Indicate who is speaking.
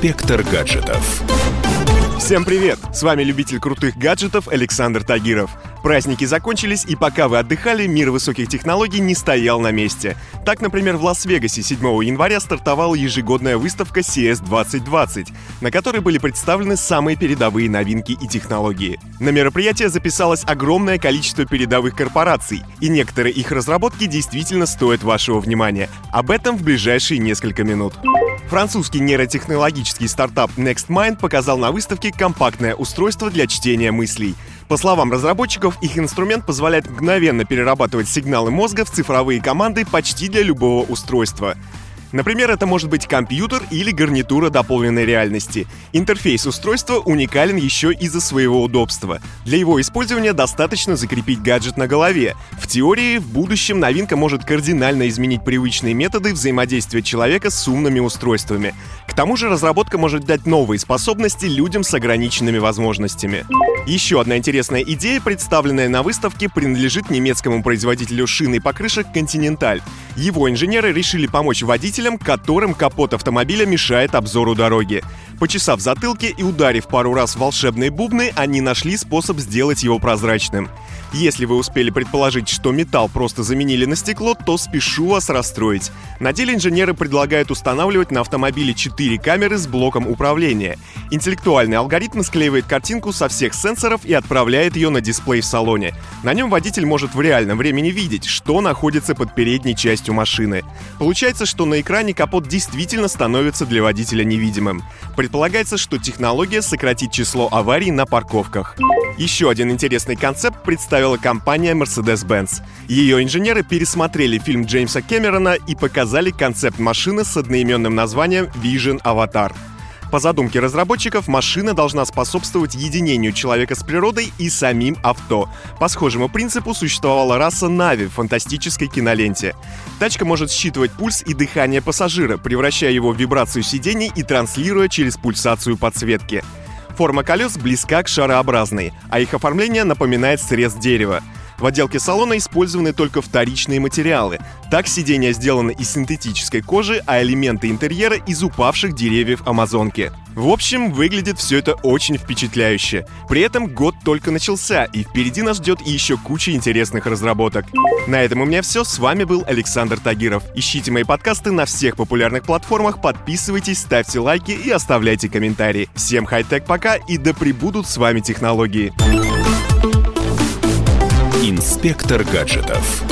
Speaker 1: Инспектор гаджетов.
Speaker 2: Всем привет! С вами любитель крутых гаджетов Александр Тагиров. Праздники закончились, и пока вы отдыхали, мир высоких технологий не стоял на месте. Так, например, в Лас-Вегасе 7 января стартовала ежегодная выставка CS 2020, на которой были представлены самые передовые новинки и технологии. На мероприятие записалось огромное количество передовых корпораций, и некоторые их разработки действительно стоят вашего внимания. Об этом в ближайшие несколько минут. Французский нейротехнологический стартап NextMind показал на выставке компактное устройство для чтения мыслей. По словам разработчиков, их инструмент позволяет мгновенно перерабатывать сигналы мозга в цифровые команды почти для любого устройства. Например, это может быть компьютер или гарнитура дополненной реальности. Интерфейс устройства уникален еще из-за своего удобства. Для его использования достаточно закрепить гаджет на голове. В теории, в будущем новинка может кардинально изменить привычные методы взаимодействия человека с умными устройствами. К тому же разработка может дать новые способности людям с ограниченными возможностями. Еще одна интересная идея, представленная на выставке, принадлежит немецкому производителю шин и покрышек Continental. Его инженеры решили помочь водителям, которым капот автомобиля мешает обзору дороги. Почесав затылки и ударив пару раз в волшебные бубны, они нашли способ сделать его прозрачным. Если вы успели предположить, что металл просто заменили на стекло, то спешу вас расстроить. На деле инженеры предлагают устанавливать на автомобиле 4 камеры с блоком управления. Интеллектуальный алгоритм склеивает картинку со всех сенсоров и отправляет ее на дисплей в салоне. На нем водитель может в реальном времени видеть, что находится под передней частью машины. Получается, что на экране капот действительно становится для водителя невидимым. Предполагается, что технология сократит число аварий на парковках. Еще один интересный концепт представила компания Mercedes-Benz. Ее инженеры пересмотрели фильм Джеймса Кэмерона и показали концепт машины с одноименным названием Vision Avatar. По задумке разработчиков, машина должна способствовать единению человека с природой и самим авто. По схожему принципу существовала раса Нави в фантастической киноленте. Тачка может считывать пульс и дыхание пассажира, превращая его в вибрацию сидений и транслируя через пульсацию подсветки. Форма колес близка к шарообразной, а их оформление напоминает срез дерева. В отделке салона использованы только вторичные материалы. Так сиденья сделаны из синтетической кожи, а элементы интерьера из упавших деревьев Амазонки. В общем, выглядит все это очень впечатляюще. При этом год только начался, и впереди нас ждет еще куча интересных разработок. На этом у меня все. С вами был Александр Тагиров. Ищите мои подкасты на всех популярных платформах, подписывайтесь, ставьте лайки и оставляйте комментарии. Всем хай-тек пока и да пребудут с вами технологии.
Speaker 1: Инспектор гаджетов.